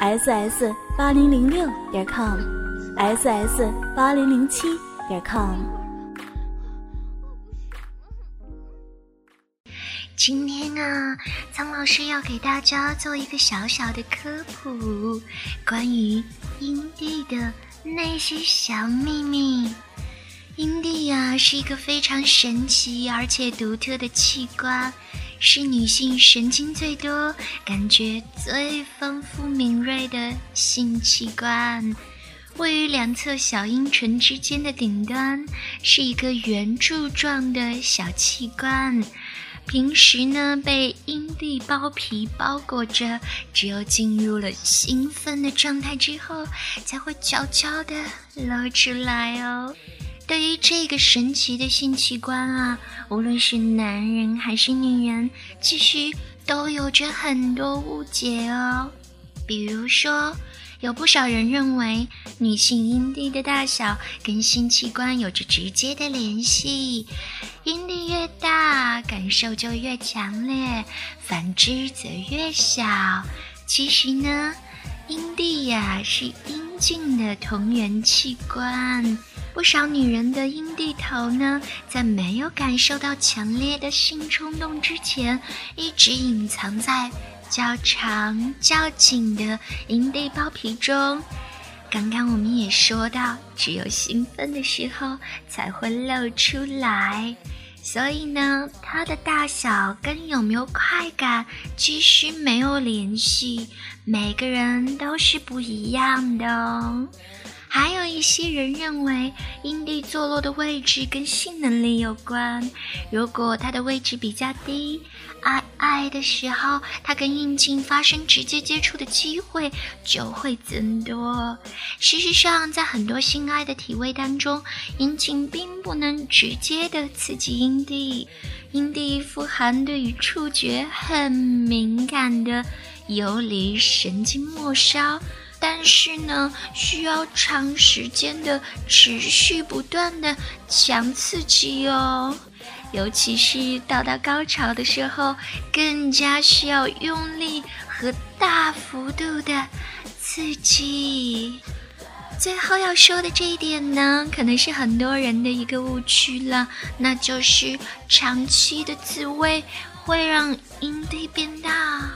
Ss 八零零六点 com，ss 八零零七点 com。今天啊，苍老师要给大家做一个小小的科普，关于阴蒂的那些小秘密。阴蒂呀，是一个非常神奇而且独特的器官。是女性神经最多、感觉最丰富敏锐的性器官，位于两侧小阴唇之间的顶端，是一个圆柱状的小器官。平时呢，被阴蒂包皮包裹着，只有进入了兴奋的状态之后，才会悄悄地露出来哦。对于这个神奇的性器官啊，无论是男人还是女人，其实都有着很多误解哦。比如说，有不少人认为女性阴蒂的大小跟性器官有着直接的联系，阴蒂越大，感受就越强烈；反之则越小。其实呢，阴蒂呀是阴茎的同源器官。不少女人的阴蒂头呢，在没有感受到强烈的性冲动之前，一直隐藏在较长、较紧的阴蒂包皮中。刚刚我们也说到，只有兴奋的时候才会露出来，所以呢，它的大小跟有没有快感其实没有联系，每个人都是不一样的哦。还有一些人认为阴蒂坐落的位置跟性能力有关。如果它的位置比较低，爱爱的时候，它跟阴茎发生直接接触的机会就会增多。事实上，在很多性爱的体位当中，阴茎并不能直接的刺激阴蒂。阴蒂富含对于触觉很敏感的游离神经末梢。但是呢，需要长时间的持续不断的强刺激哦，尤其是到达高潮的时候，更加需要用力和大幅度的刺激。最后要说的这一点呢，可能是很多人的一个误区了，那就是长期的自慰会让阴蒂变大。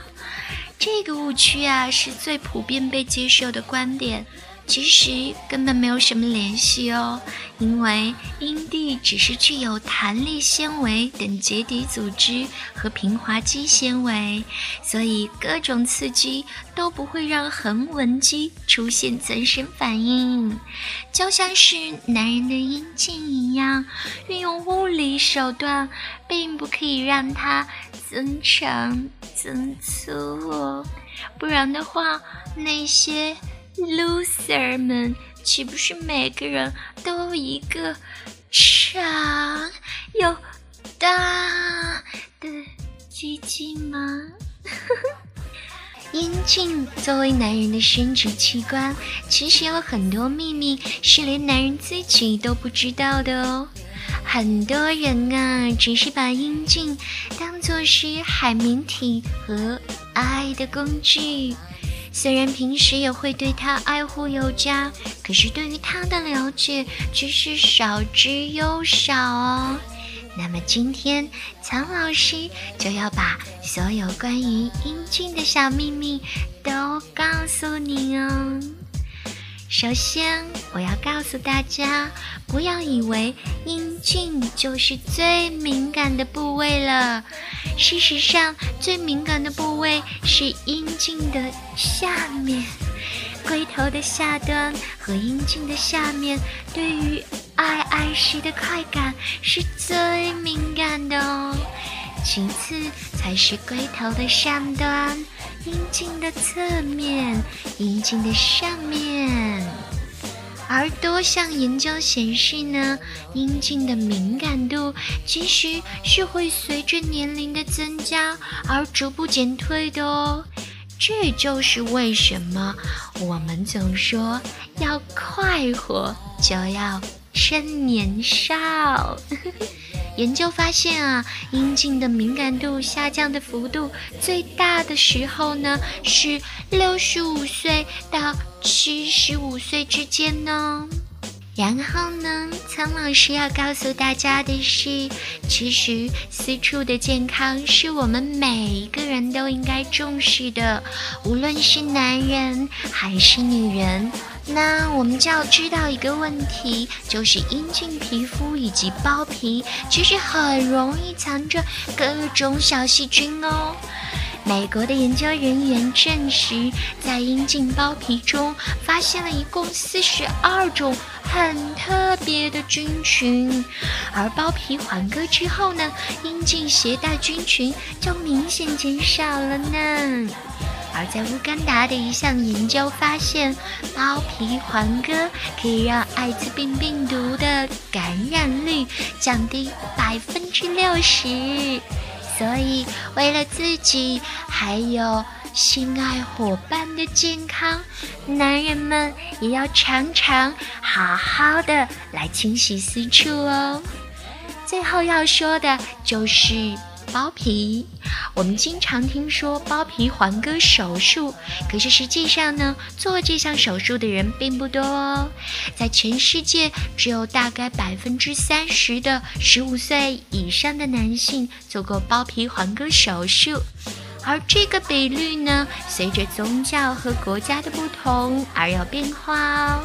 这个误区啊，是最普遍被接受的观点。其实根本没有什么联系哦，因为阴蒂只是具有弹力纤维等结缔组织和平滑肌纤维，所以各种刺激都不会让横纹肌出现增生反应，就像是男人的阴茎一样，运用物理手段并不可以让它增长增粗哦，不然的话那些。Loser 们，岂不是每个人都一个长又大的鸡鸡吗？阴茎作为男人的生殖器官，其实有很多秘密是连男人自己都不知道的哦。很多人啊，只是把阴茎当作是海绵体和爱的工具。虽然平时也会对他爱护有加，可是对于他的了解却是少之又少哦。那么今天苍老师就要把所有关于英俊的小秘密都告诉你哦。首先，我要告诉大家，不要以为阴茎就是最敏感的部位了。事实上，最敏感的部位是阴茎的下面，龟头的下端和阴茎的下面，对于爱爱时的快感是最敏感的哦。其次才是龟头的上端。阴茎的侧面、阴茎的上面。而多项研究显示呢，阴茎的敏感度其实是会随着年龄的增加而逐步减退的哦。这就是为什么我们总说要快活就要趁年少。研究发现啊，阴茎的敏感度下降的幅度最大的时候呢，是六十五岁到七十五岁之间呢。然后呢，苍老师要告诉大家的是，其实私处的健康是我们每一个人都应该重视的，无论是男人还是女人。那我们就要知道一个问题，就是阴茎皮肤以及包皮其实很容易藏着各种小细菌哦。美国的研究人员证实，在阴茎包皮中发现了一共四十二种很特别的菌群，而包皮环割之后呢，阴茎携带菌群就明显减少了呢。而在乌干达的一项研究发现，包皮环割可以让艾滋病病毒的感染率降低百分之六十。所以，为了自己还有心爱伙伴的健康，男人们也要常常好好的来清洗私处哦。最后要说的就是。包皮，我们经常听说包皮环割手术，可是实际上呢，做这项手术的人并不多哦。在全世界，只有大概百分之三十的十五岁以上的男性做过包皮环割手术，而这个比率呢，随着宗教和国家的不同而有变化哦。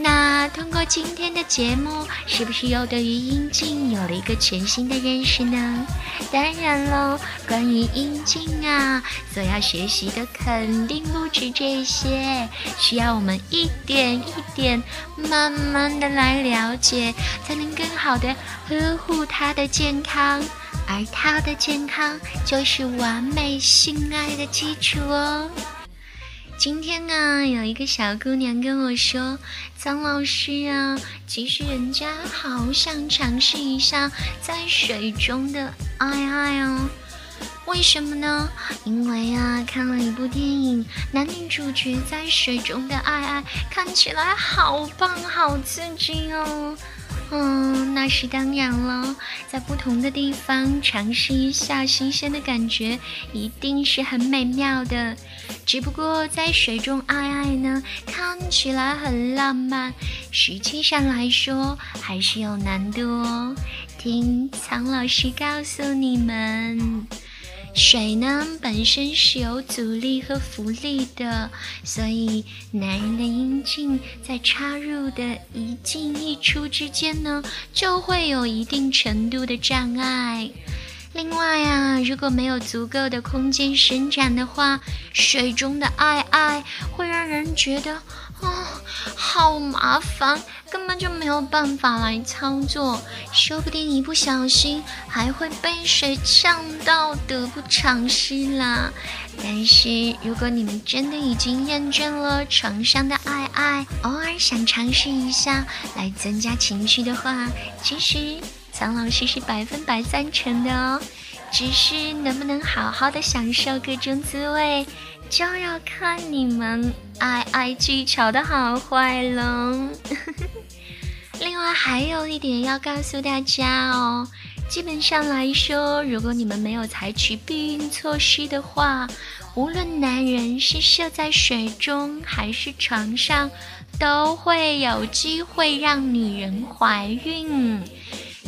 那通过今天的节目，是不是又对于阴茎有了一个全新的认识呢？当然喽，关于阴茎啊，所要学习的肯定不止这些，需要我们一点一点、慢慢的来了解，才能更好的呵护它的健康，而他的健康就是完美性爱的基础哦。今天啊，有一个小姑娘跟我说：“张老师啊，其实人家好想尝试一下在水中的爱爱哦。为什么呢？因为啊，看了一部电影，男女主角在水中的爱爱，看起来好棒，好刺激哦。”嗯，那是当然了，在不同的地方尝试一下新鲜的感觉，一定是很美妙的。只不过在水中爱爱呢，看起来很浪漫，实际上来说还是有难度哦。听苍老师告诉你们。水呢本身是有阻力和浮力的，所以男人的阴茎在插入的一进一出之间呢，就会有一定程度的障碍。另外啊，如果没有足够的空间伸展的话，水中的爱爱会让人觉得啊，好麻烦，根本就没有办法来操作，说不定一不小心还会被水呛到，得不偿失啦。但是如果你们真的已经厌倦了床上的爱爱，偶尔想尝试一下来增加情绪的话，其实。苍老师是百分百赞成的哦，只是能不能好好的享受各种滋味，就要看你们爱爱技巧的好坏了。另外还有一点要告诉大家哦，基本上来说，如果你们没有采取避孕措施的话，无论男人是射在水中还是床上，都会有机会让女人怀孕。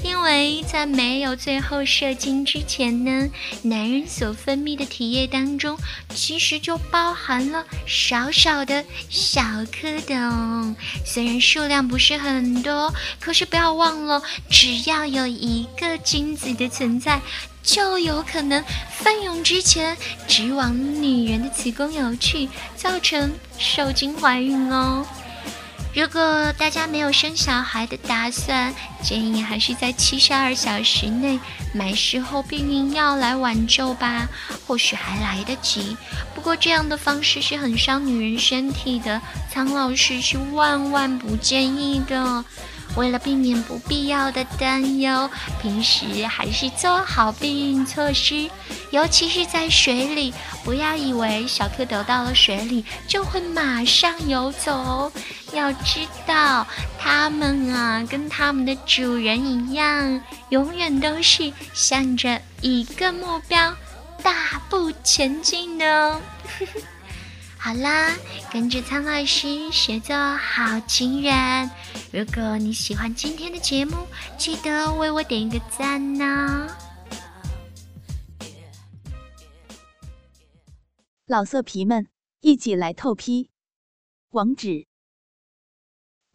因为在没有最后射精之前呢，男人所分泌的体液当中，其实就包含了少少的小蝌蚪。虽然数量不是很多，可是不要忘了，只要有一个精子的存在，就有可能奋勇之前直往女人的子宫游去，造成受精怀孕哦。如果大家没有生小孩的打算，建议还是在七十二小时内买事后避孕药来挽救吧，或许还来得及。不过这样的方式是很伤女人身体的，苍老师是万万不建议的。为了避免不必要的担忧，平时还是做好避孕措施，尤其是在水里，不要以为小蝌蚪到了水里就会马上游走哦。要知道，它们啊，跟它们的主人一样，永远都是向着一个目标大步前进的。好啦，跟着苍老师学做好情人。如果你喜欢今天的节目，记得为我点一个赞呢。老色皮们，一起来透批！网址